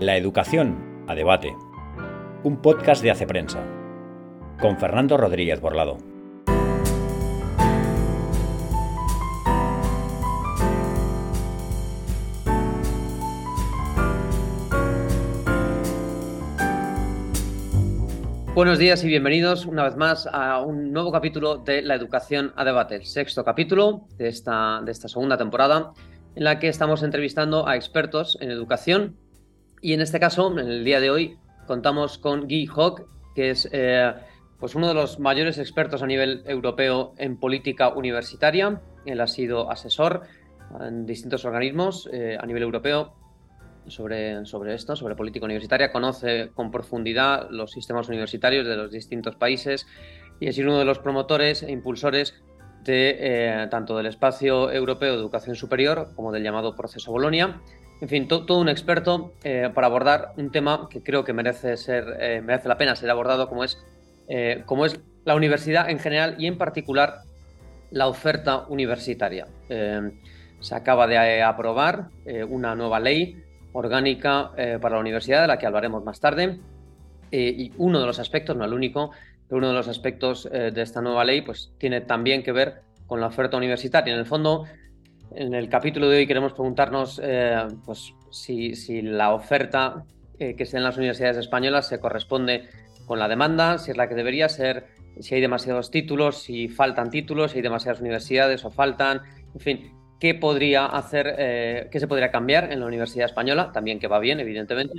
La educación a debate. Un podcast de Hace Prensa. Con Fernando Rodríguez Borlado. Buenos días y bienvenidos una vez más a un nuevo capítulo de La Educación a Debate, el sexto capítulo de esta, de esta segunda temporada, en la que estamos entrevistando a expertos en educación y en este caso, en el día de hoy, contamos con Guy Hock, que es eh, pues uno de los mayores expertos a nivel europeo en política universitaria. Él ha sido asesor en distintos organismos eh, a nivel europeo sobre, sobre esto, sobre política universitaria. Conoce con profundidad los sistemas universitarios de los distintos países y es uno de los promotores e impulsores de eh, tanto del espacio europeo de educación superior como del llamado proceso Bolonia en fin, todo un experto eh, para abordar un tema que creo que merece, ser, eh, merece la pena ser abordado, como es, eh, como es la universidad en general y en particular la oferta universitaria. se acaba de aprobar una nueva ley orgánica para la universidad, de la que hablaremos más tarde, y uno de los aspectos, no el único, pero uno de los aspectos de esta nueva ley pues, tiene también que ver con la oferta universitaria. En el fondo, en el capítulo de hoy queremos preguntarnos eh, pues, si, la oferta eh, que se da en las universidades españolas se corresponde con la demanda, si es la que debería ser, si hay demasiados títulos, si faltan títulos, si hay demasiadas universidades o faltan, en fin, qué podría hacer, eh, qué se podría cambiar en la universidad española, también que va bien, evidentemente,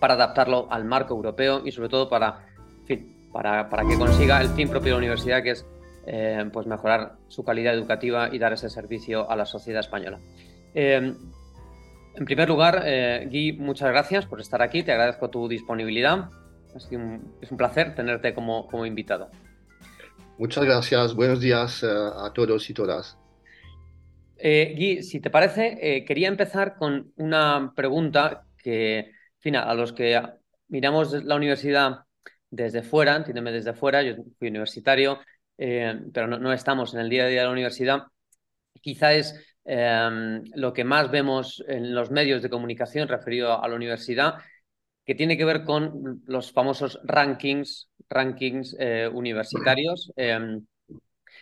para adaptarlo al marco europeo y sobre todo para, para, para que consiga el fin propio de la universidad, que es eh, pues mejorar su calidad educativa y dar ese servicio a la sociedad española. Eh, en primer lugar, eh, Guy, muchas gracias por estar aquí, te agradezco tu disponibilidad. es un placer tenerte como, como invitado. Muchas gracias, buenos días a todos y todas. Guy, si te parece, quería empezar con una pregunta que, fin, a los que miramos la universidad desde fuera, entiéndeme desde fuera, yo fui universitario, eh, pero no, estamos en el día a día de la universidad, quizá es em, lo que más vemos en los medios de comunicación referido a la universidad, que tiene que ver con los famosos rankings, rankings eh, universitarios. Em,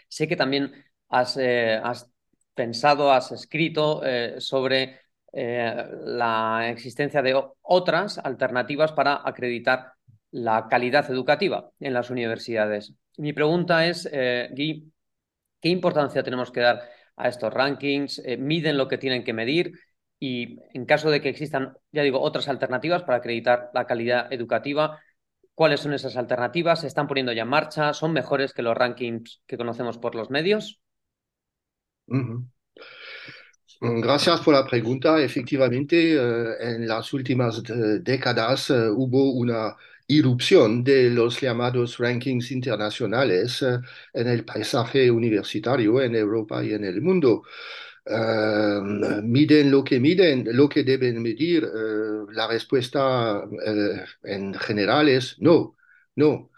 sé que también has, eh, has pensado, has escrito sobre la existencia de otras alternativas para acreditar la calidad educativa en las universidades. Mi pregunta es, eh, Guy, ¿qué importancia tenemos que dar a estos rankings? Eh, ¿Miden lo que tienen que medir? Y en caso de que existan, ya digo, otras alternativas para acreditar la calidad educativa, ¿cuáles son esas alternativas? ¿Se están poniendo ya en marcha? ¿Son mejores que los rankings que conocemos por los medios? Gracias por la pregunta. Efectivamente, eh, en las últimas décadas hubo una irrupción de los llamados rankings internacionales eh, en el paisaje universitario en Europa y en el mundo. Eh, miden lo que miden, lo que deben medir. Eh, la respuesta en general es no, no.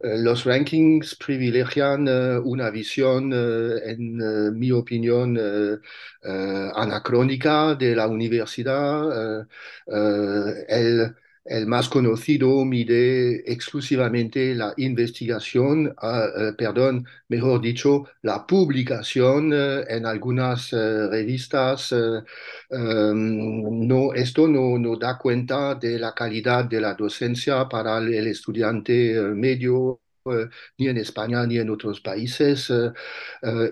los rankings privilegian una visión, en mi opinión, anacrónica de la universidad. el el más conocido mide exclusivamente la investigación, eh, perdón, mejor dicho, la publicación eh, en algunas eh, revistas. Em, no, esto no, no, da cuenta de la calidad de la docencia para el estudiante medio ni en España ni en otros países,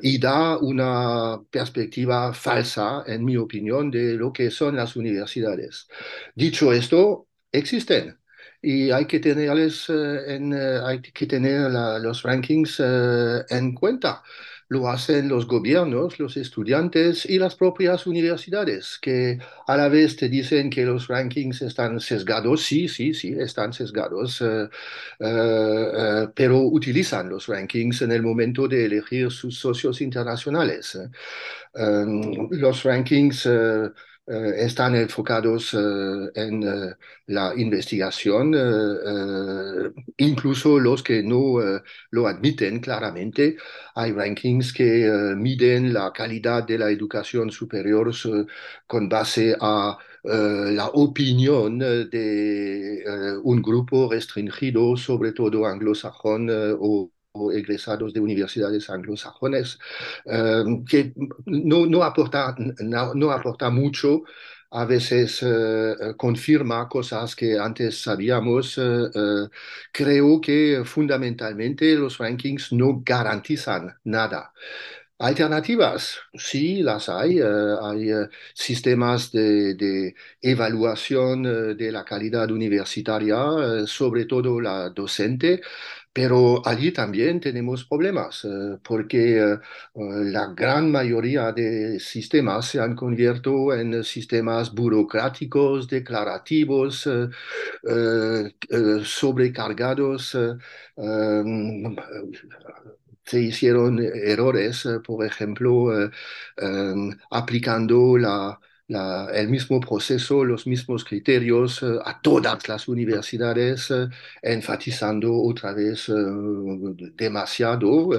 y da una perspectiva falsa, en mi opinión, de lo que son las universidades. Dicho esto, existen y hay que tenerles eh, en, eh, hay que tener los rankings eh, en cuenta. Lo hacen los gobiernos, los estudiantes y las propias universidades, que a la vez te dicen que los rankings están sesgados. Sí, sí, sí, están sesgados, pero utilizan los rankings en el momento de elegir sus socios internacionales. los rankings están enfocados eh, en eh, la investigación, incluso los que no lo admiten claramente. Hay rankings que miden la calidad de la educación superior con base a la opinión de un grupo restringido, sobre todo anglosajón o egresados de universidades anglosajones, que no, aporta, no, aporta mucho a veces confirma cosas que antes sabíamos. creo que fundamentalmente los rankings no garantizan nada. Alternativas, sí, las hay. Eh, hay eh, sistemas de, evaluación eh, de la calidad universitaria, sobre todo la docente, pero allí también tenemos problemas, porque la gran mayoría de sistemas se han convertido en sistemas burocráticos, declarativos, sobrecargados se hicieron errores, eh, por ejemplo, eh, em, aplicando la, el mismo proceso, los mismos criterios eh, a todas las universidades, eh, enfatizando otra vez eh, demasiado.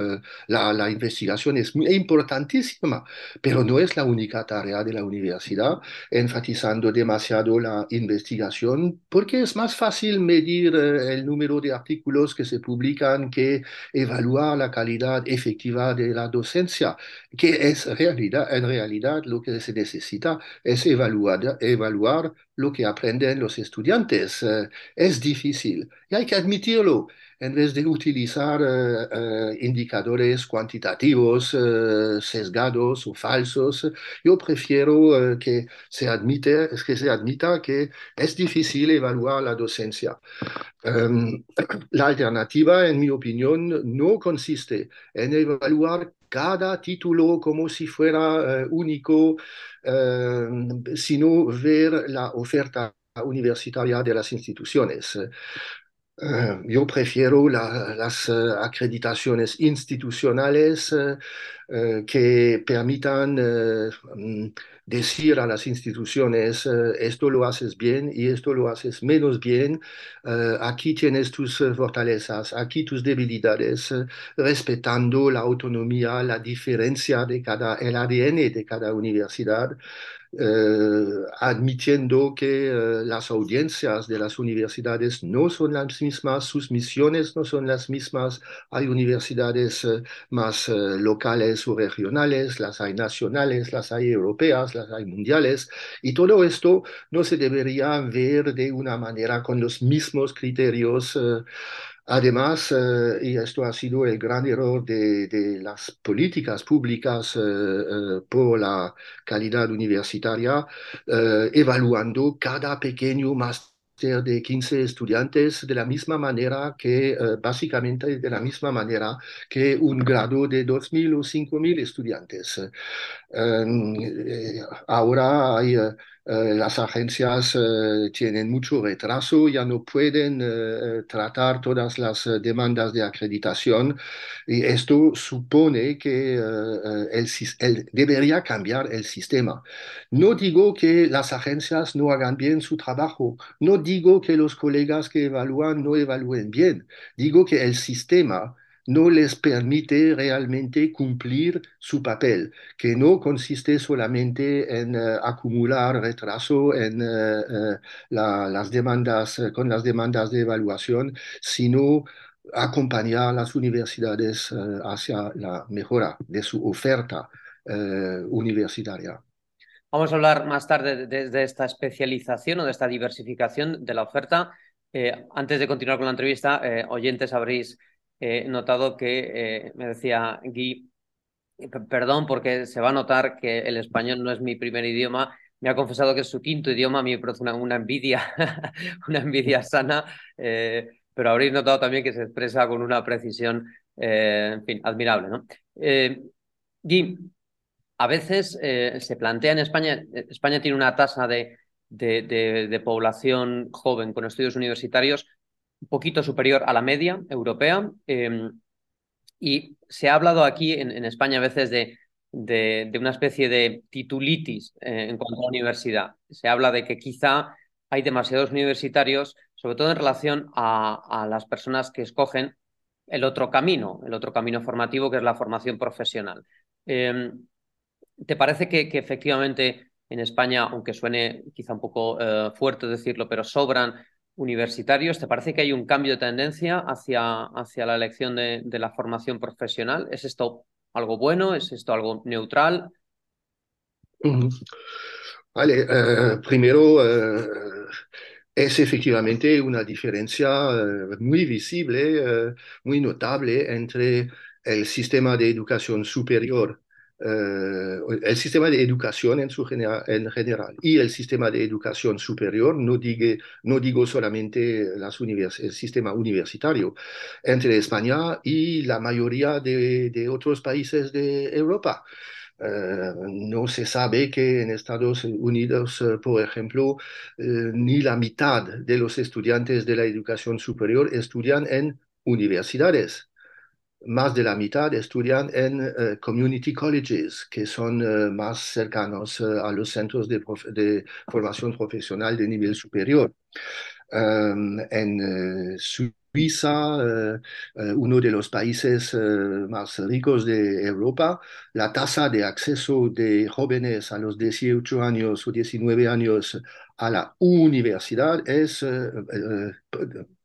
La, investigación es muy importantísima, pero no es la única tarea de la universidad, enfatizando demasiado la investigación, porque es más fácil medir el número de artículos que se publican que evaluar la calidad efectiva de la docencia, que es realidad, en realidad lo que se necesita es evaluar, evaluar lo que aprenden los estudiantes. Eh, es difícil y hay que admitirlo. En vez de utilizar eh, eh, indicadores cuantitativos sesgados o falsos, yo prefiero que, se admita que es difícil evaluar la docencia. Em, la alternativa, en mi opinión, no consiste en evaluar cada título como si fuera único, sino ver la oferta universitaria de las instituciones. Eh, yo prefiero las eh, acreditaciones institucionales que permitan mm, decir a las instituciones, esto lo haces bien y esto lo haces menos bien, aquí tienes tus fortalezas, aquí tus debilidades, respetando la autonomía, la diferencia de cada, el ADN de cada universidad. Eh, admitiendo que eh, las audiencias de las universidades no son las mismas, sus misiones no son las mismas. Hay universidades eh, más locales o regionales, las hay nacionales, las hay europeas, las hay mundiales, y todo esto no se debería ver de una manera con los mismos criterios. Además, eh, y esto ha sido el gran error de, las políticas públicas eh, eh, por la calidad universitaria, evaluando cada pequeño máster de 15 estudiantes de la misma manera que, básicamente de la misma manera que un grado de 2.000 o 5.000 estudiantes. ahora hay eh, las agencias eh, tienen mucho retraso, ya no pueden eh, tratar todas las demandas de acreditación y esto supone que el, debería cambiar el sistema. No digo que las agencias no hagan bien su trabajo, no digo que los colegas que evalúan no evalúen bien, digo que el sistema no les permite realmente cumplir su papel, que no consiste solamente en eh, acumular retraso en eh, eh, las demandas, con las demandas de evaluación, sino acompañar a las universidades hacia la mejora de su oferta universitaria. Vamos a hablar más tarde de, esta especialización o de esta diversificación de la oferta. antes de continuar con la entrevista, oyentes habréis he notado que, eh, me decía Guy, perdón porque se va a notar que el español no es mi primer idioma, me ha confesado que es su quinto idioma, a mí me produce una, envidia, una envidia sana, eh, pero habréis notado también que se expresa con una precisión, eh, en fin, admirable. ¿no? A veces se plantea en España, España tiene una tasa de, de población joven con estudios universitarios un poquito superior a la media europea. Em, y se ha hablado aquí en, España a veces de, de, una especie de titulitis eh, en cuanto a la universidad. Se habla de que quizá hay demasiados universitarios, sobre todo en relación a, las personas que escogen el otro camino, el otro camino formativo que es la formación profesional. Em, ¿Te parece que, efectivamente en España, aunque suene quizá un poco eh, fuerte decirlo, pero sobran universitarios. ¿Te parece que hay un cambio de tendencia hacia, hacia la elección de, de la formación profesional? ¿Es esto algo bueno? ¿Es esto algo neutral? Vale, eh, primero eh, es efectivamente una diferencia eh, muy visible, muy notable entre el sistema de educación superior, el sistema de educación en, su en general y el sistema de educación superior, no, no digo solamente las el sistema universitario, entre España y la mayoría de, de otros países de Europa. Eh, no se sabe que en Estados Unidos, eh, por ejemplo, eh, ni la mitad de los estudiantes de la educación superior estudian en universidades. Más de la mitad estudian en community colleges, que son más cercanos a los centros de, formación profesional de nivel superior. en Suiza, eh, eh, uno de los países eh, más ricos de Europa, la tasa de acceso de jóvenes a los 18 años o 19 años a la universidad es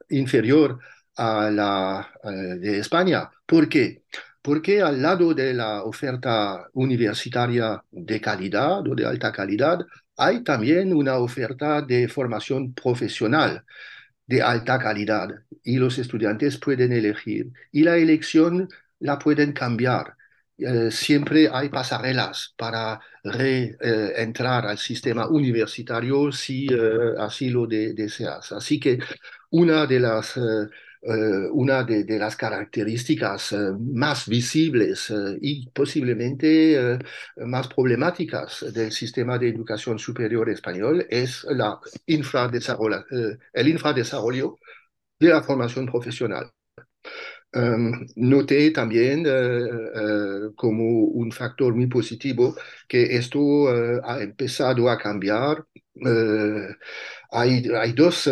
inferior a la de España. ¿Por qué? Porque al lado de la oferta universitaria de calidad o de alta calidad, hay también una oferta de formación profesional de alta calidad y los estudiantes pueden elegir y la elección la pueden cambiar. Eh, siempre hay pasarelas para reentrar al sistema universitario si eh, así lo deseas. Así que una de las eh, eh, una de, las características eh, más visibles eh, y posiblemente más problemáticas del sistema de educación superior español es la infradesarrollo, el infradesarrollo de la formación profesional. Um, noté también como un factor muy positivo que esto ha empezado a cambiar hay, dos, eh,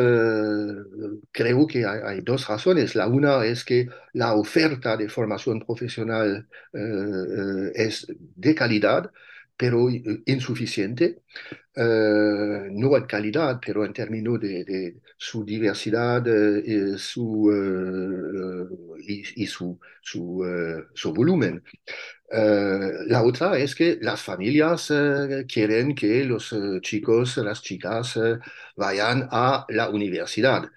creo que hay, dos razones. La una es que la oferta de formación profesional eh, eh, es de calidad, pero insuficiente. no en calidad, pero en términos de, su diversidad su, y, su volumen. Eh, la otra es que las familias eh, quieren que los eh, chicos, las chicas vayan a la universidad.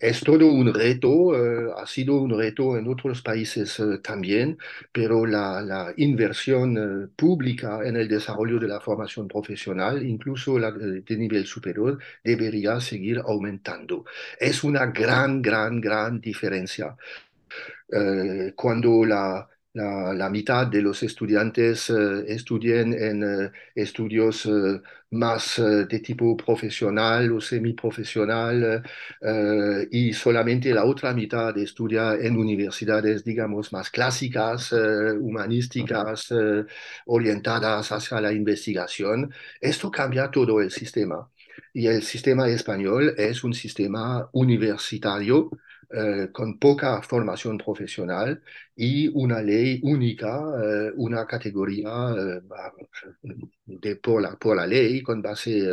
es todo un reto, ha sido un reto en otros países también, pero la, la inversión pública en el desarrollo de la formación profesional, incluso la de nivel superior, debería seguir aumentando. Es una gran, gran, gran diferencia. cuando la, la, mitad de los estudiantes eh, estudien en eh, estudios eh, más de tipo profesional o semiprofesional y solamente la otra mitad estudia en universidades, digamos, más clásicas, humanísticas, orientadas hacia la investigación. Esto cambia todo el sistema. Y el sistema español es un sistema universitario eh, con poca formación profesional y una ley única, eh, una categoría eh, de, por, la, por la ley, con base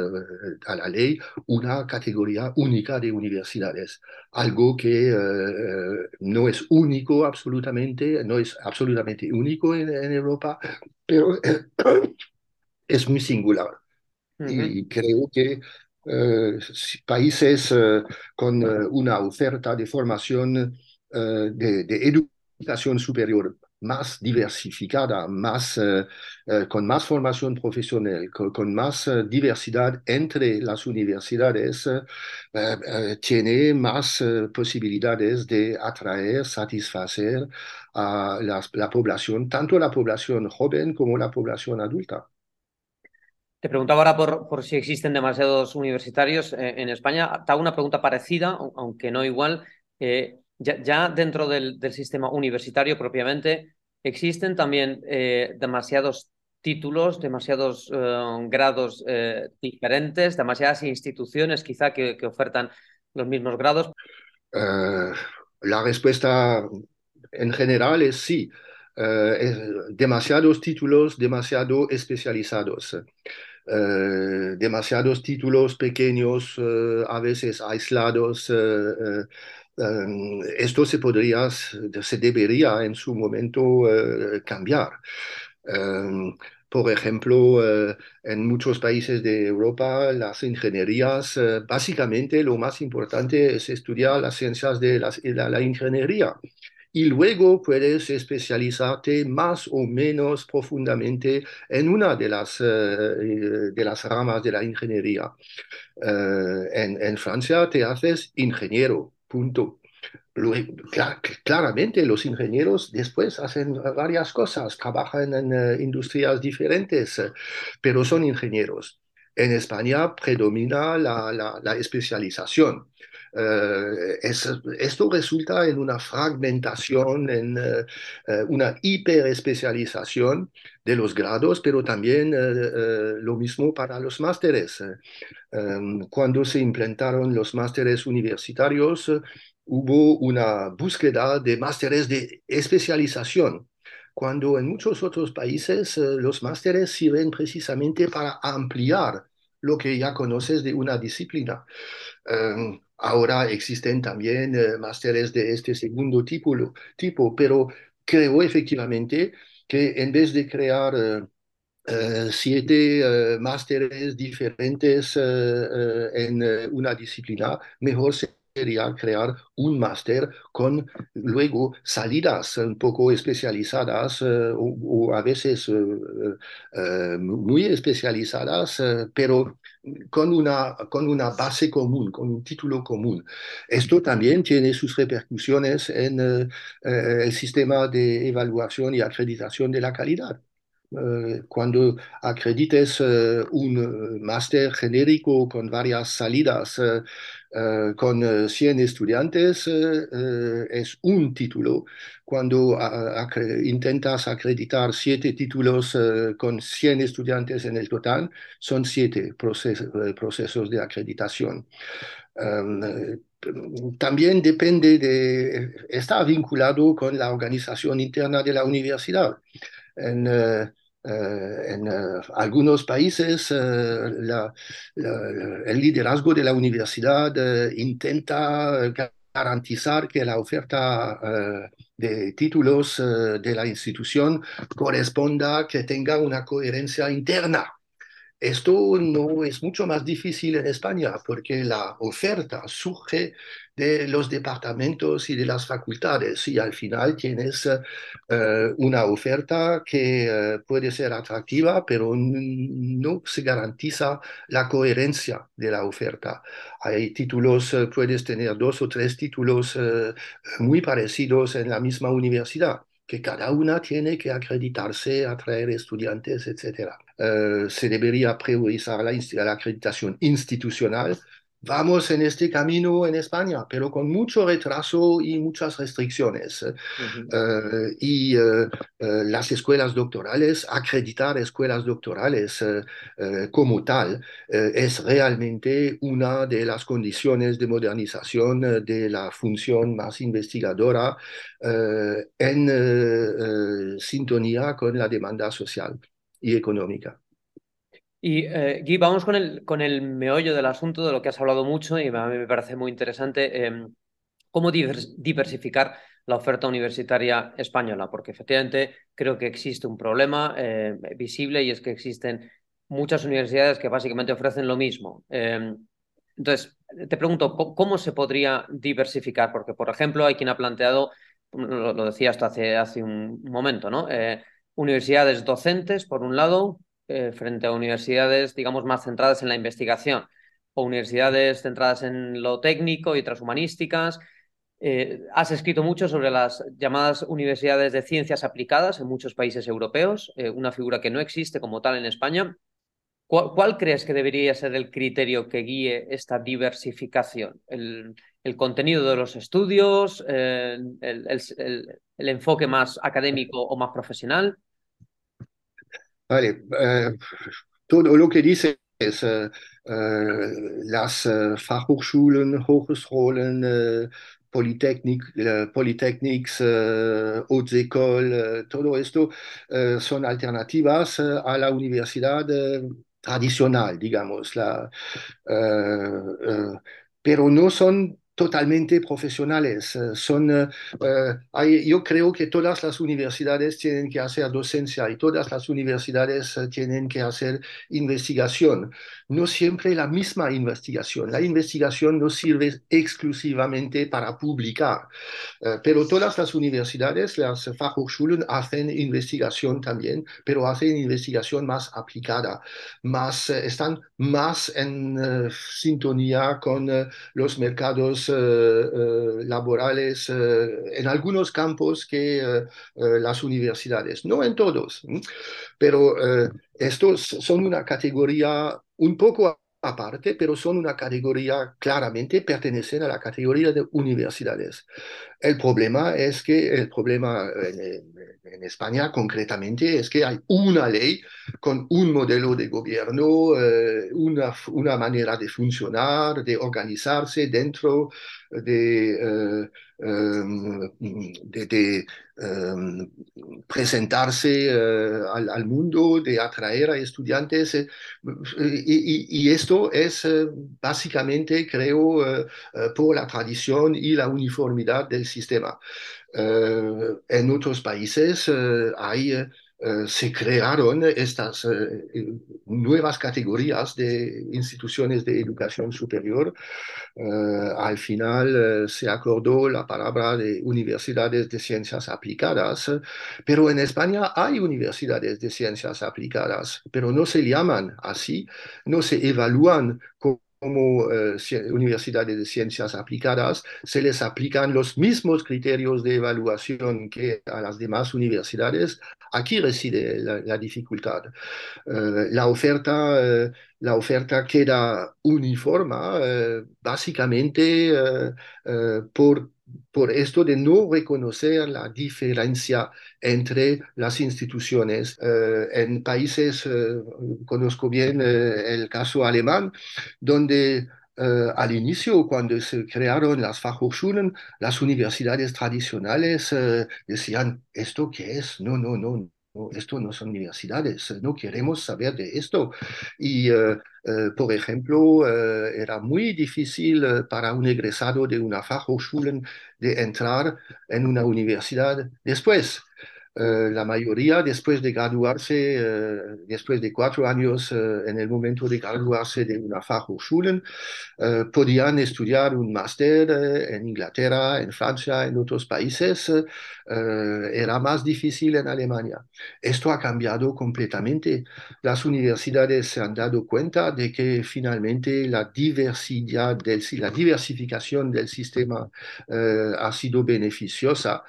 a la ley, una categoría única de universidades. Algo que no es único absolutamente, no es absolutamente único en, Europa, pero es muy singular. Y creo que eh, países eh, con eh, una oferta de formación de, educación superior más diversificada, más, con más formación profesional, con, más diversidad entre las universidades, tiene más posibilidades de atraer, satisfacer a la población, tanto la población joven como la población adulta. Te preguntaba ahora por, si existen demasiados universitarios eh, en España. Te una pregunta parecida, aunque no igual. Eh, ya, dentro del, sistema universitario propiamente, ¿existen también eh, demasiados títulos, demasiados grados diferentes, demasiadas instituciones quizá que ofertan los mismos grados? la respuesta en general es sí. demasiados títulos, demasiado especializados. Demasiados títulos pequeños, a veces aislados. esto se podría, se debería en su momento cambiar. Por ejemplo, eh, en muchos países de Europa, las ingenierías, eh, básicamente lo más importante es estudiar las ciencias de la, ingeniería. Y luego puedes especializarte más o menos profundamente en una de las, eh, de las ramas de la ingeniería. en, en Francia te haces ingeniero, punto claramente los ingenieros después hacen varias cosas, trabajan en eh, industrias diferentes, eh, pero son ingenieros. En España predomina la, especialización. Eh, esto resulta en una fragmentación, en una hiperespecialización de los grados, pero también lo mismo para los másteres. cuando se implementaron los másteres universitarios, hubo una búsqueda de másteres de especialización, cuando en muchos otros países eh, los másteres sirven precisamente para ampliar lo que ya conoces de una disciplina. Em, ahora existen también eh, másteres de este segundo tipo, tipo, pero creo efectivamente que en vez de crear eh, siete másteres diferentes en una disciplina, mejor se sería crear un máster con luego salidas un poco especializadas eh, o, a veces eh, eh, muy especializadas, pero con una, con una base común, con un título común. Esto también tiene sus repercusiones en el sistema de evaluación y acreditación de la calidad. Cuando acredites un máster genérico con varias salidas eh, con 100 eh, estudiantes eh, es un título. Cuando intentas acreditar siete títulos con 100 estudiantes en el total, son siete procesos de acreditación. Em, también depende de, está vinculado con la organización interna de la universidad. En, eh, en eh, algunos países eh, el liderazgo de la universidad intenta garantizar que la oferta de títulos de la institución corresponda, que tenga una coherencia interna. Esto no es mucho más difícil en España porque la oferta surge de los departamentos y de las facultades y al final tienes eh, una oferta que eh, puede ser atractiva, pero no se garantiza la coherencia de la oferta. Hay títulos, eh, puedes tener dos o tres títulos muy parecidos en la misma universidad que cada una tiene que acreditarse, atraer estudiantes, etc. Eh, se debería priorizar la, la, acreditación institucional. Vamos en este camino en España, pero con mucho retraso y muchas restricciones. Eh, y eh, las escuelas doctorales, acreditar escuelas doctorales como tal, es realmente una de las condiciones de modernización de la función más investigadora en sintonía con la demanda social y económica. Y eh, Guy, vamos con el, con el meollo del asunto, de lo que has hablado mucho y a mí me parece muy interesante. Em, ¿Cómo diversificar la oferta universitaria española? Porque efectivamente creo que existe un problema eh, visible y es que existen muchas universidades que básicamente ofrecen lo mismo. Em, entonces, te pregunto, ¿cómo se podría diversificar? Porque, por ejemplo, hay quien ha planteado, lo, lo decía hasta hace, hace un momento, ¿no? Eh, universidades docentes, por un lado, eh, frente a universidades, digamos, más centradas en la investigación, o universidades centradas en lo técnico y otras humanísticas. Eh, has escrito mucho sobre las llamadas universidades de ciencias aplicadas en muchos países europeos, eh, una figura que no existe como tal en España. ¿Cuál, crees que debería ser el criterio que guíe esta diversificación? ¿El, contenido de los estudios? el, enfoque más académico o más profesional? Vale, eh, todo lo que dices, eh, eh, las Fachhochschulen, Hochschulen, Polytechnic, Polytechnics, Écoles, todo esto son alternativas a la universidad tradicional, digamos, la, pero no son totalmente profesionales. Eh, son, eh, eh, yo creo que todas las universidades tienen que hacer docencia y todas las universidades tienen que hacer investigación. No siempre la misma investigación. La investigación no sirve exclusivamente para publicar, pero todas las universidades, las Fachhochschulen, hacen investigación también, pero hacen investigación más aplicada, más, están más en sintonía con los mercados eh, eh, laborales eh, en algunos campos que las universidades, no en todos, pero estos son una categoría un poco aparte, pero son una categoría, claramente pertenecen a la categoría de universidades. El problema es que, el problema en, España concretamente es que hay una ley con un modelo de gobierno, eh, una, una, manera de funcionar, de organizarse dentro de, eh, em, de, em, presentarse eh, al, mundo, de atraer a estudiantes. y, y, esto es básicamente, creo, por la tradición y la uniformidad del sistema. Eh, en otros países eh, hay, eh, se crearon estas nuevas categorías de instituciones de educación superior. al final se acordó la palabra de universidades de ciencias aplicadas, pero en España hay universidades de ciencias aplicadas, pero no se llaman así, no se evalúan como como eh, universidades de ciencias aplicadas, se les aplican los mismos criterios de evaluación que a las demás universidades. Aquí reside la, dificultad. Eh, la, oferta, eh, la oferta queda uniforme básicamente por por esto de no reconocer la diferencia entre las instituciones. Eh, en países, eh, conozco bien eh, el caso alemán, donde al inicio, cuando se crearon las Fachhochschulen, las universidades tradicionales decían, ¿esto qué es? No, no, no, esto no son universidades, no queremos saber de esto. Y, eh, eh, por ejemplo, eh, era muy difícil para un egresado de una Fachhochschule de entrar en una universidad después. Eh, la mayoría después de graduarse, eh, después de cuatro años eh, en el momento de graduarse de una Fachhochschulen, podían estudiar un máster en Inglaterra, en Francia, en otros países. era más difícil en Alemania. Esto ha cambiado completamente. Las universidades se han dado cuenta de que finalmente la diversidad, del, la diversificación del sistema ha sido beneficiosa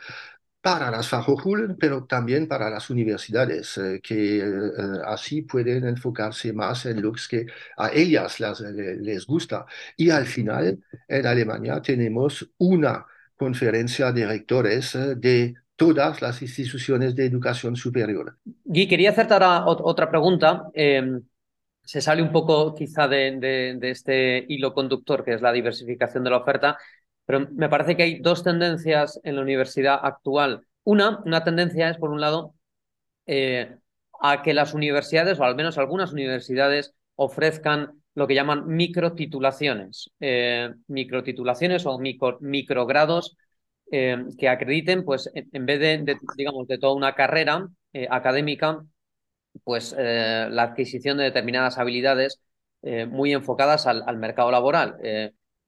para las Fachhochschulen, pero también para las universidades, eh, que eh, así pueden enfocarse más en lo que a ellas les gusta. Y al final, en Alemania tenemos una conferencia de rectores eh, de todas las instituciones de educación superior. Gui, quería hacerte ahora otra pregunta. Em, se sale un poco quizá de, de este hilo conductor que es la diversificación de la oferta pero me parece que hay dos tendencias en la universidad actual. Una, una tendencia es, por un lado, eh, a que las universidades, o al menos algunas universidades, ofrezcan lo que llaman microtitulaciones, eh, microtitulaciones o micro, microgrados eh, que acrediten, pues en, vez de, digamos, de toda una carrera académica, pues la adquisición de determinadas habilidades muy enfocadas al mercado laboral.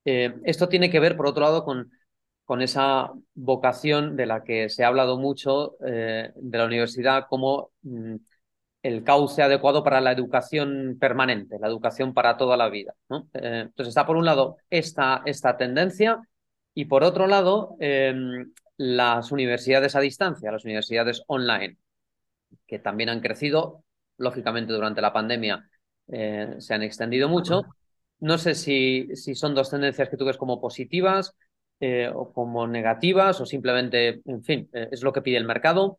Eh, esto tiene que ver, por otro lado, con, con esa vocación de la que se ha hablado mucho eh, de la universidad como mm, el cauce adecuado para la educación permanente, la educación para toda la vida. Eh, entonces está por un lado esta, esta tendencia y por otro lado em, las universidades a distancia, las universidades online, que también han crecido, lógicamente durante la pandemia se han extendido mucho no sé si, si son dos tendencias que tú ves como positivas eh, o como negativas o simplemente, en fin, eh, es lo que pide el mercado.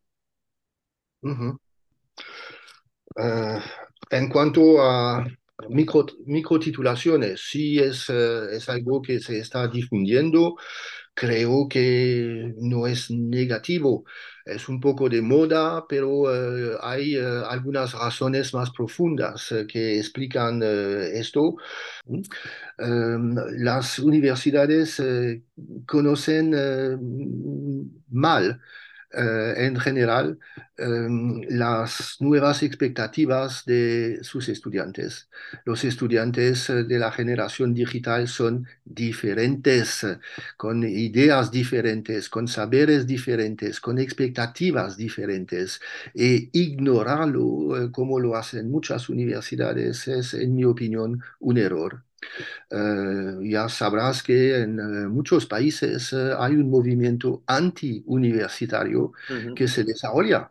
Eh, en cuanto a micro, microtitulaciones, sí es, es algo que se está difundiendo. Creo que no es negativo. Es un poco de moda, pero eh, hay eh, algunas razones más profundas eh, que explican esto. Em, las universidades conocen mal eh, en general em, las nuevas expectativas de sus estudiantes. Los estudiantes eh, de la generación digital son diferentes, con ideas diferentes, con saberes diferentes, con expectativas diferentes. E ignorarlo, eh, como lo hacen muchas universidades, es, en mi opinión, un error. Eh, ya sabrás que en eh, muchos países eh, hay un movimiento anti-universitario que se desarrolla.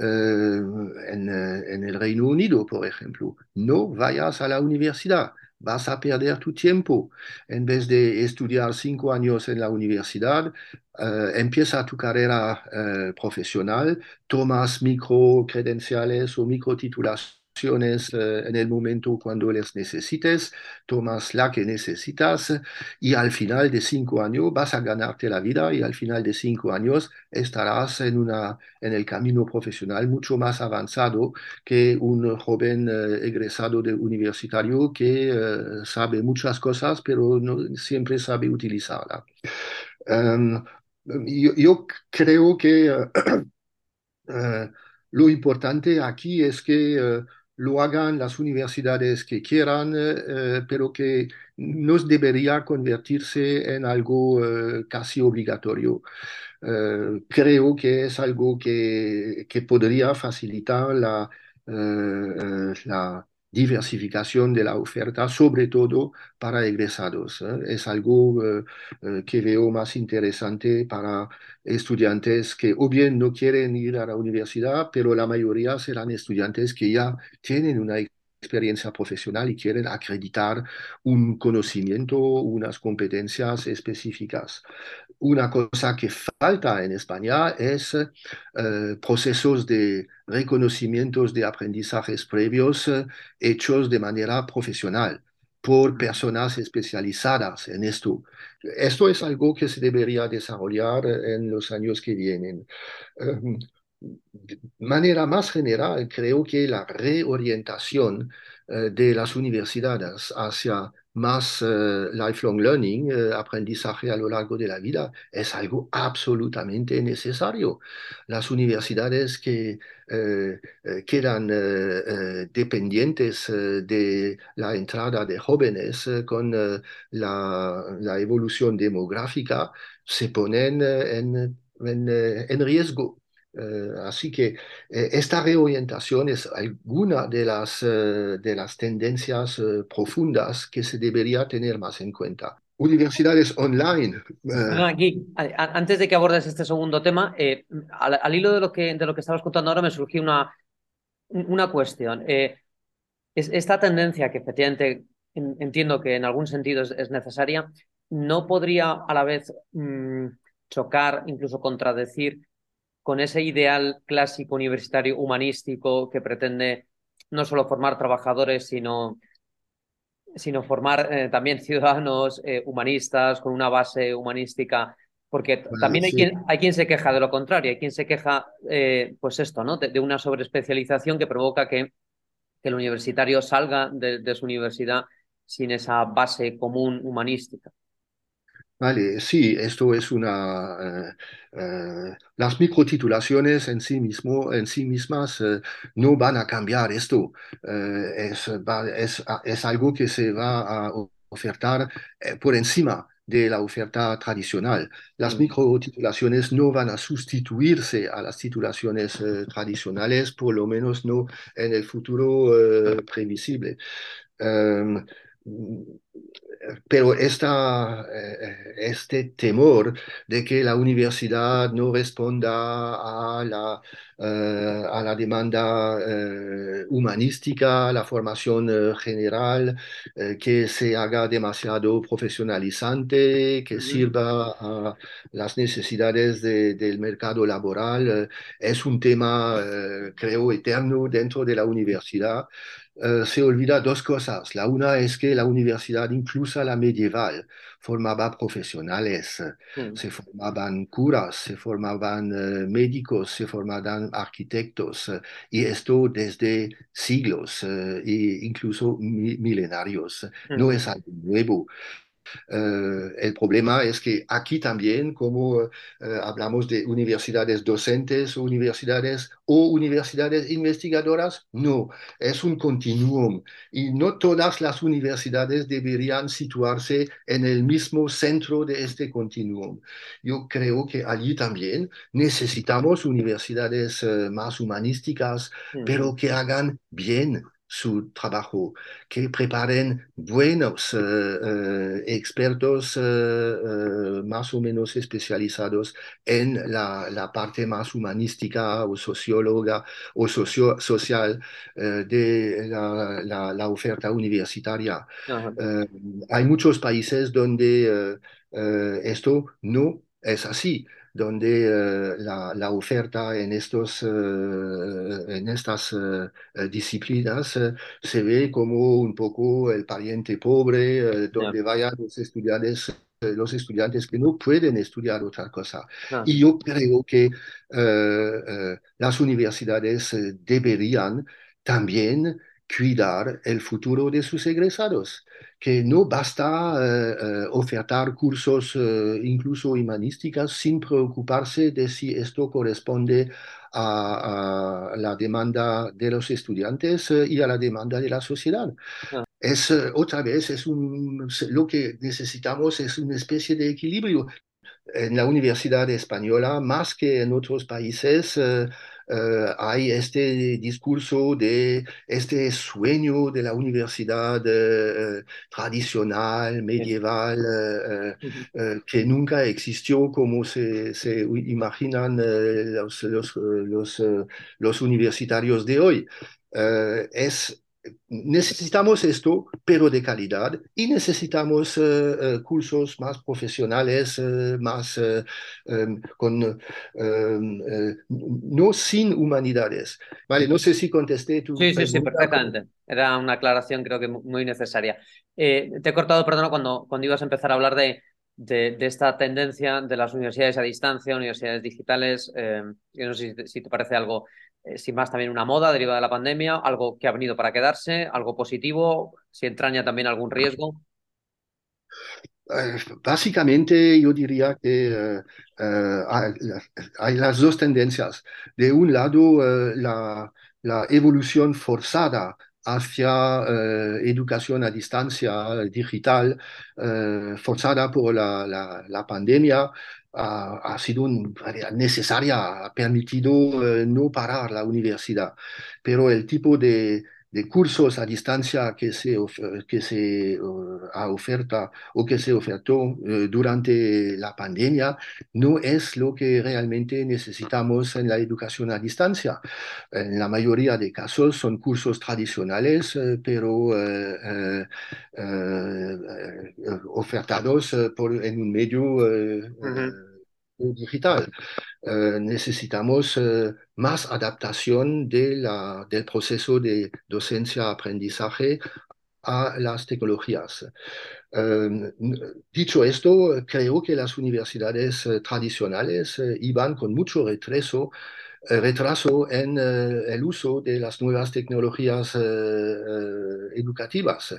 En, en, el Reino Unido, por ejemplo, no vayas a la universidad, vas a perder tu tiempo. En vez de estudiar cinco años en la universidad, empieza tu carrera profesional, tomas micro credenciales o micro titulaciones eh, en el momento cuando les necesites, tomas la que necesitas y al final de cinco años vas a ganarte la vida y al final de cinco años estarás en, una, en el camino profesional mucho más avanzado que un joven eh, egresado de universitario que eh, sabe muchas cosas pero no siempre sabe utilizarla. Em, yo, creo que lo importante aquí es que lo hagan las universidades que quieran, eh, eh, pero que no debería convertirse en algo eh, casi obligatorio. creo que es algo que, que podría facilitar la, la diversificación de la oferta, sobre todo para egresados. ¿eh? Es algo eh, eh, que veo más interesante para estudiantes que o bien no quieren ir a la universidad, pero la mayoría serán estudiantes que ya tienen una experiencia profesional y quieren acreditar un conocimiento, unas competencias específicas. Una cosa que falta en España es eh, procesos de reconocimientos de aprendizajes previos eh, hechos de manera profesional por personas especializadas en esto. Esto es algo que se debería desarrollar en los años que vienen. Em, manera más general, creo que la reorientación eh, de las universidades hacia más eh, lifelong learning, eh, aprendizaje a lo largo de la vida, es algo absolutamente necesario. Las universidades que quedan dependientes de la entrada de jóvenes con la, la, evolución demográfica se ponen en, en riesgo. Eh, así que eh, esta reorientación es alguna de las, eh, de las tendencias profundas que se debería tener más en cuenta. Universidades online. Aquí, antes de que abordes este segundo tema, al, hilo de lo, que, de lo que estabas contando ahora me surgió una, una cuestión. Es, esta tendencia que efectivamente entiendo que en algún sentido es, necesaria, ¿no podría a la vez mm, chocar, incluso contradecir con ese ideal clásico universitario humanístico que pretende no solo formar trabajadores, sino, sino formar eh, también ciudadanos eh, humanistas con una base humanística. Porque también hay, quien, hay quien se queja de lo contrario, hay quien se queja, eh, pues esto, ¿no? De, una sobreespecialización que provoca que, que el universitario salga de su universidad sin esa base común humanística. Vale, sí, esto es una... Eh, eh, las microtitulaciones en sí, mismo, en sí mismas eh, no van a cambiar esto. Es, es, es, algo que se va a ofertar por encima de la oferta tradicional. Las mm. microtitulaciones no van a sustituirse a las titulaciones tradicionales, por lo menos no en el futuro previsible. Em, pero esta, eh, este temor de que la universidad no responda a la, eh, a la demanda eh, humanística, la formación general, que se haga demasiado profesionalizante, que sirva a las necesidades del mercado laboral, es un tema, creo, eterno dentro de la universidad. Eh, se olvida dos cosas. La una es que la universidad, incluso la medieval, formaba profesionales, mm. se formaban curas, se formaban médicos, se formaban arquitectos, y esto desde siglos e incluso milenarios. No es algo nuevo. Eh, el problema es que aquí también, como eh, hablamos de universidades docentes o universidades o universidades investigadoras, no, es un continuum. Y no todas las universidades deberían situarse en el mismo centro de este continuum. Yo creo que allí también necesitamos universidades eh, más humanísticas, pero que hagan bien su trabajo, que preparen buenos eh, eh, expertos eh, más o menos especializados en la, parte más humanística o socióloga o socio social de la, oferta universitaria. hay muchos países donde esto no es así donde eh, la, oferta en, estos, eh, en estas eh, disciplinas se ve como un poco el pariente pobre, donde vayan los estudiantes los estudiantes que no pueden estudiar otra cosa. Y yo creo que las universidades deberían también cuidar el futuro de sus egresados, que no basta eh, eh, ofertar cursos eh, incluso humanísticas sin preocuparse de si esto corresponde a, la demanda de los estudiantes y a la demanda de la sociedad. Ah. Es otra vez, es un, lo que necesitamos es una especie de equilibrio. En la Universidad Española, más que en otros países, eh, hay este discurso de este sueño de la universidad eh, tradicional, medieval, eh, que nunca existió como se, se imaginan los, los, los, los, universitarios de hoy. es necesitamos esto, pero de calidad, y necesitamos eh, eh, cursos más profesionales, eh, más em, con, em, no sin humanidades. Vale, no sé si contesté tu Sí, sí, sí, perfectamente. Era una aclaración creo que muy necesaria. te he cortado, perdona, cuando, cuando ibas a empezar a hablar de, de, esta tendencia de las universidades a distancia, universidades digitales. yo no sé si te parece algo eh, sin más también una moda derivada de la pandemia, algo que ha venido para quedarse, algo positivo, si entraña también algún riesgo. Eh, básicamente yo diría que eh, hay, las dos tendencias. De un lado, la, la, evolución forzada hacia educación a distancia digital, forzada por la, la, la pandemia, ha, sido necesaria, ha permitido eh, no parar la universidad, pero el tipo de, de cursos a distancia que se, que se uh, oferta o que se ofertó uh, durante la pandemia no es lo que realmente necesitamos en la educación a distancia. En la mayoría de casos son cursos tradicionales, uh, pero ofertados por, en un medio digital. Eh, necesitamos eh, más adaptación del proceso de docencia-aprendizaje a las tecnologías. Eh, dicho esto, creo que las universidades tradicionales iban con mucho retraso retraso en el uso de las nuevas tecnologías educativas.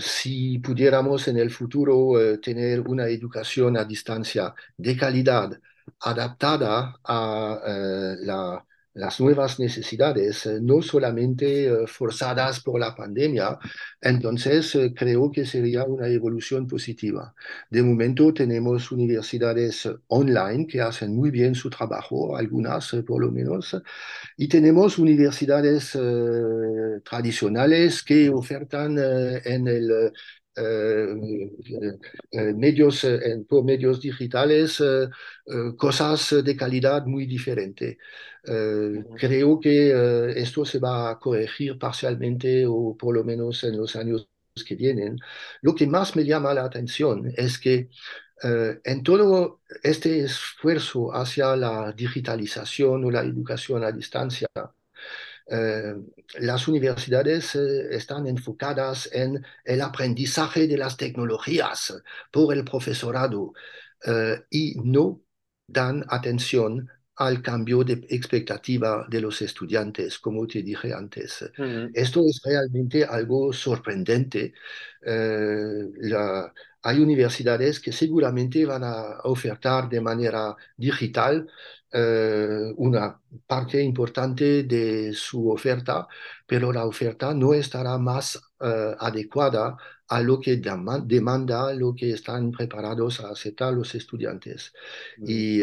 si pudiéramos en el futuro tener una educación a distancia de calidad, adaptada a eh, las nuevas necesidades, eh, no solamente eh, forzadas por la pandemia, entonces creo que sería una evolución positiva. De momento tenemos universidades online que hacen muy bien su trabajo, algunas por lo menos, y tenemos universidades tradicionales que ofertan en el eh, eh, medios, eh, por medios digitales, cosas de calidad muy diferente. creo que esto se va a corregir parcialmente o por lo menos en los años que vienen. Lo que más me llama la atención es que en todo este esfuerzo hacia la digitalización o la educación a distancia, las universidades están enfocadas en el aprendizaje de las tecnologías por el profesorado y no dan atención al cambio de expectativa de los estudiantes, como te dije antes. Esto es realmente algo sorprendente. Eh, hay universidades que seguramente van a ofertar de manera digital eh, una parte importante de su oferta, pero la oferta no estará más eh, adecuada a lo que demanda, lo que están preparados a aceptar los estudiantes. Y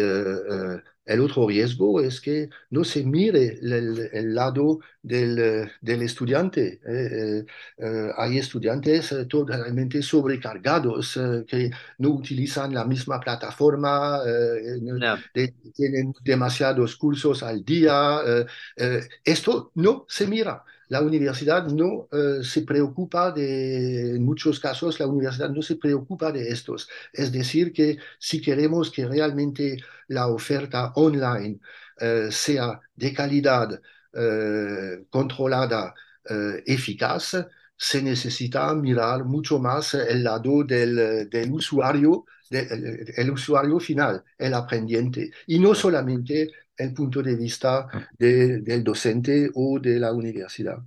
el otro riesgo es que no se mire el, lado del, del estudiante. Eh, eh, eh, hay estudiantes totalmente sobrecargados que no utilizan la misma plataforma, tienen demasiados cursos al día. esto no se mira. La universidad no se preocupa de, en muchos casos, la universidad no se preocupa de estos. Es decir, que si queremos que realmente la oferta online eh, sea de calidad, eh, controlada, eh, eficaz, se necesita mirar mucho más el lado del, usuario, el usuario final, el aprendiente, y no solamente el punto de vista del docente o de la universidad.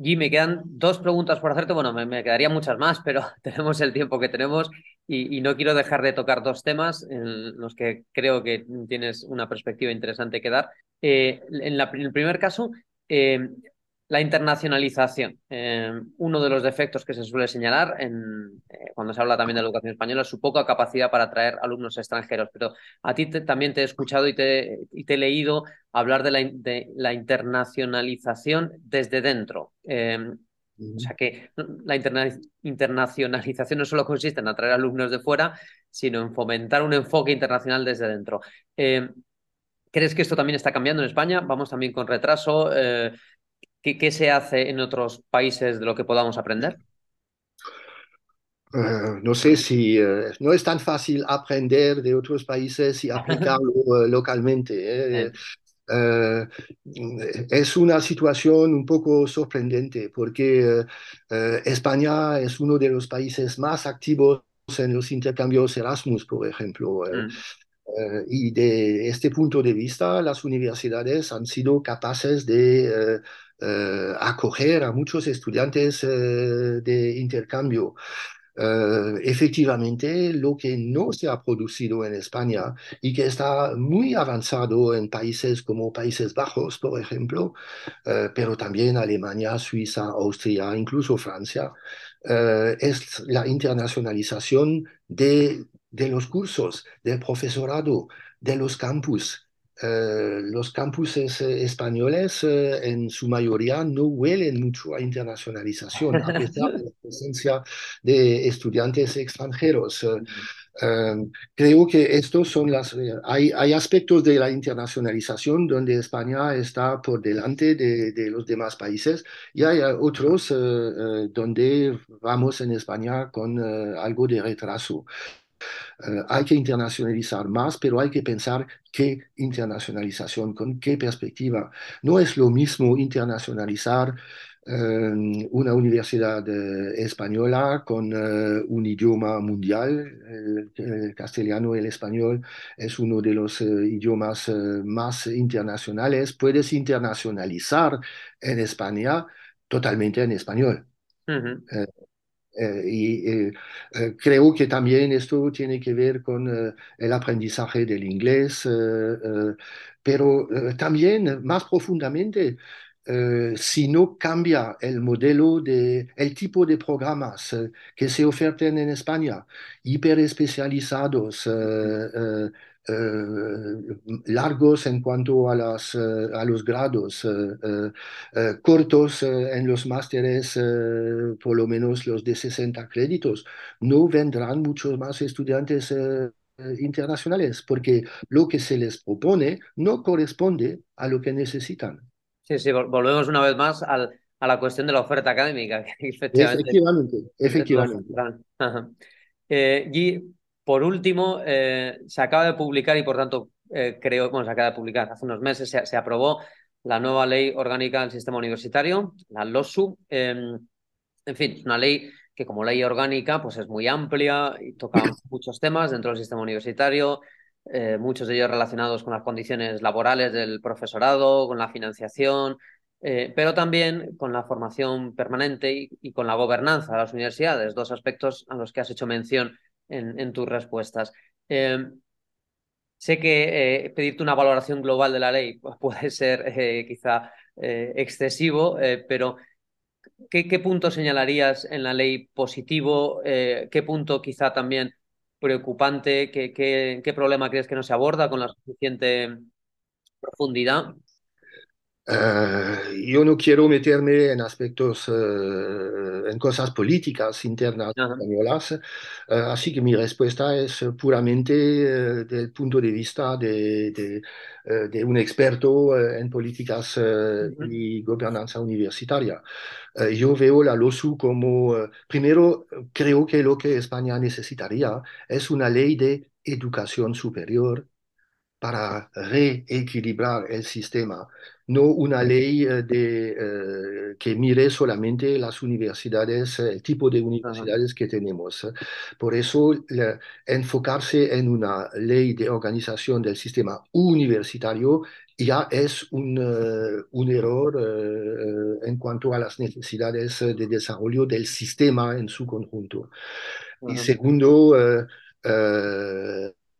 Guy, me quedan dos preguntas por hacerte. Bueno, me, me quedarían muchas más, pero tenemos el tiempo que tenemos y, no quiero dejar de tocar dos temas en los que creo que tienes una perspectiva interesante que dar. Eh, en, el primer caso, eh, la internacionalización. Eh, uno de los defectos que se suele señalar en, eh, cuando se habla también de la educación española es su poca capacidad para atraer alumnos extranjeros. Pero a ti también te he escuchado y te, he leído hablar de la, internacionalización desde dentro. Eh, o sea que la internacionalización no solo consiste en atraer alumnos de fuera, sino en fomentar un enfoque internacional desde dentro. ¿Crees que esto también está cambiando en España? Vamos también con retraso. ¿Qué, se hace en otros países de lo que podamos aprender? Eh, no sé si eh, no es tan fácil aprender de otros países y aplicarlo eh, localmente. es una situación un poco sorprendente porque España es uno de los países más activos en los intercambios Erasmus, por ejemplo. Mm. y de este punto de vista, las universidades han sido capaces de eh, acoger a muchos estudiantes eh, de intercambio. Eh, efectivamente, lo que no se ha producido en España y que está muy avanzado en países como Países Bajos, por ejemplo, pero también Alemania, Suiza, Austria, incluso Francia, es la internacionalización de, de los cursos, del profesorado, de los campus. Eh, los campuses eh, españoles eh, en su mayoría no huelen mucho a internacionalización, a pesar de la presencia de estudiantes extranjeros. creo que estos son las... Hay, hay, aspectos de la internacionalización donde España está por delante de, de los demás países y hay otros donde vamos en España con algo de retraso. Eh, hay que internacionalizar más, pero hay que pensar qué internacionalización, con qué perspectiva. No es lo mismo internacionalizar eh, una universidad eh, española con un idioma mundial. El, castellano y el español es uno de los idiomas más internacionales. Puedes internacionalizar en España totalmente en español. Eh, y eh, eh, creo que también esto tiene que ver con el aprendizaje del inglés, pero también más profundamente, si no cambia el modelo de, el tipo de programas que se ofertan en España, hiperespecializados, eh, largos en cuanto a, las, eh, a los grados, eh, cortos en los másteres, por lo menos los de 60 créditos, no vendrán muchos más estudiantes internacionales porque lo que se les propone no corresponde a lo que necesitan. Sí, sí, volvemos una vez más al, a la cuestión de la oferta académica. Efectivamente, efectivamente. y por último, eh, se acaba de publicar y por tanto eh, creo, bueno, se acaba de publicar hace unos meses, se, aprobó la nueva ley orgánica del sistema universitario, la LOSU. Em, en fin, es una ley que como ley orgánica pues es muy amplia y toca muchos temas dentro del sistema universitario, eh, muchos de ellos relacionados con las condiciones laborales del profesorado, con la financiación, eh, pero también con la formación permanente y, con la gobernanza de las universidades, dos aspectos a los que has hecho mención en, tus respuestas. Em, sé que eh, pedirte una valoración global de la ley puede ser quizá excesivo, pero ¿qué, punto señalarías en la ley positivo? ¿Qué punto quizá también preocupante? ¿Qué, qué, problema crees que no se aborda con la suficiente profundidad? Eh, yo no quiero meterme en aspectos, eh, en cosas políticas internas españolas, eh, así que mi respuesta es puramente del punto de vista de, de, un experto en políticas y gobernanza universitaria. yo veo la LOSU como, primero, creo que lo que España necesitaría es una ley de educación superior para reequilibrar el sistema, no una ley eh, de, eh, que mire solamente las universidades, el tipo de universidades que tenemos. Por eso, enfocarse en una ley de organización del sistema universitario ya es un, eh, un error en cuanto a las necesidades de desarrollo del sistema en su conjunto. Y segundo,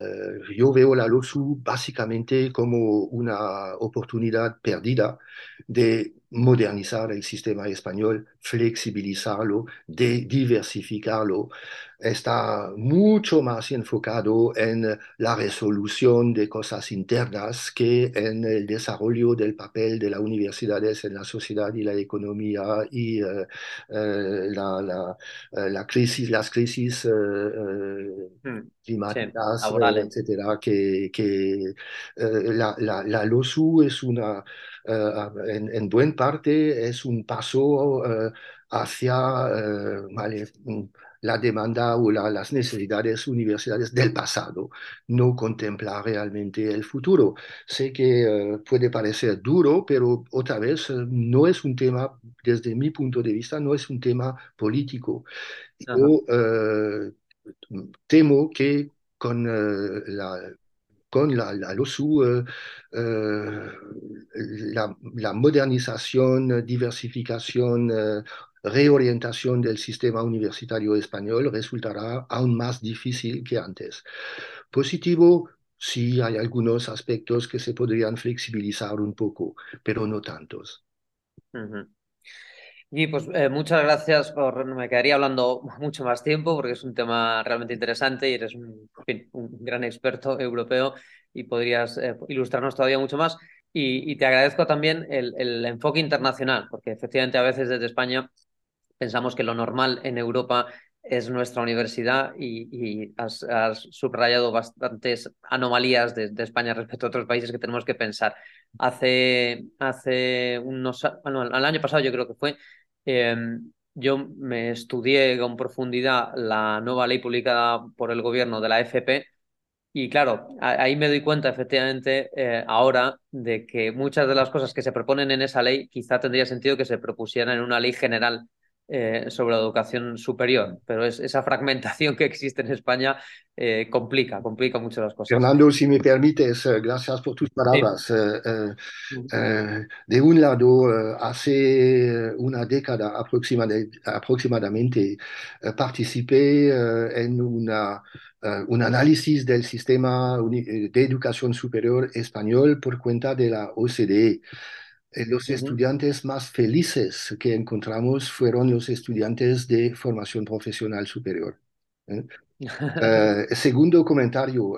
eh, yo veo la LOSU básicamente como una oportunidad perdida de modernizar el sistema español, flexibilizarlo, de diversificarlo. Está mucho más enfocado en la resolución de cosas internas que en el desarrollo del papel de las universidades en la sociedad y la economía y eh, eh, la, la, crisis, las crisis hmm climáticas, eh, etcétera, que, que eh, la, la, la, LOSU es una, eh, en, en buena parte es un paso hacia vale, mm, la demanda o las necesidades universitarias del pasado, no contempla realmente el futuro. Sé que puede parecer duro, pero otra vez no es un tema, desde mi punto de vista, no es un tema político. Yo temo que con eh, la con la, LOSU, eh, eh, la, modernización, diversificación, reorientación del sistema universitario español resultará aún más difícil que antes. Positivo, sí hay algunos aspectos que se podrían flexibilizar un poco, pero no tantos. Y pues eh, muchas gracias por. Me quedaría hablando mucho más tiempo porque es un tema realmente interesante y eres un, gran experto europeo y podrías eh, ilustrarnos todavía mucho más. Y, te agradezco también el, enfoque internacional, porque efectivamente a veces desde España pensamos que lo normal en Europa es nuestra universidad y, has, subrayado bastantes anomalías de, España respecto a otros países que tenemos que pensar. Hace, hace unos, bueno, el año pasado yo creo que fue, Em, yo me estudié con profundidad la nueva ley publicada por el gobierno de la FP y claro, ahí me doy cuenta efectivamente eh, ahora de que muchas de las cosas que se proponen en esa ley quizá tendría sentido que se propusieran en una ley general eh, sobre la educación superior, pero es, esa fragmentación que existe en España eh, complica, complica mucho las cosas. Fernando, si me permites, eh, gracias por tus palabras. de un lado, hace una década aproximadamente, participé en una, un análisis del sistema de educación superior español por cuenta de la OCDE. Eh, los estudiantes más felices que encontramos fueron los estudiantes de formación profesional superior. ¿eh? Eh, segundo comentario,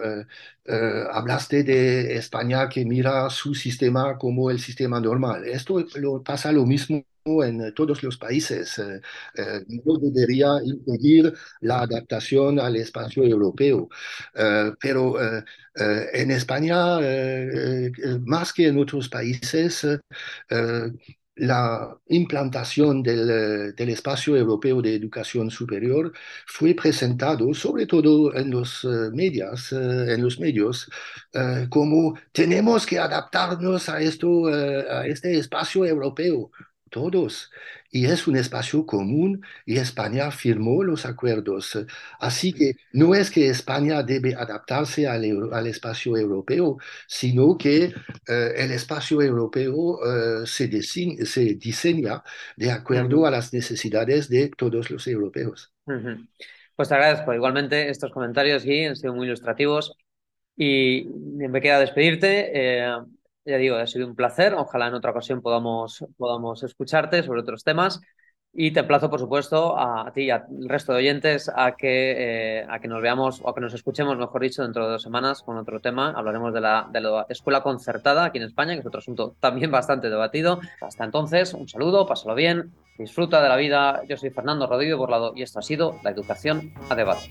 hablaste de España que mira su sistema como el sistema normal. Esto lo, pasa lo mismo en todos los países. no debería impedir la adaptación al espacio europeo, pero en España, más que en otros países, la implantación del, del, espacio europeo de educación superior fue presentado, sobre todo en los, medias, en los medios, como tenemos que adaptarnos a, esto, a este espacio europeo todos. Y es un espacio común y España firmó los acuerdos. Así que no es que España debe adaptarse al, al espacio europeo, sino que eh, el espacio europeo eh, se, diseña, se, diseña de acuerdo a las necesidades de todos los europeos. Pues te agradezco igualmente estos comentarios y han sido muy ilustrativos. Y me queda despedirte. Eh, ya digo, ha sido un placer. Ojalá en otra ocasión podamos, podamos escucharte sobre otros temas. Y te emplazo, por supuesto, a, ti y al resto de oyentes a que, eh, a que nos veamos o a que nos escuchemos, mejor dicho, dentro de dos semanas con otro tema. Hablaremos de la, de la escuela concertada aquí en España, que es otro asunto también bastante debatido. Hasta entonces, un saludo, pásalo bien, disfruta de la vida. Yo soy Fernando Rodríguez Borlado y esto ha sido La Educación a Debate.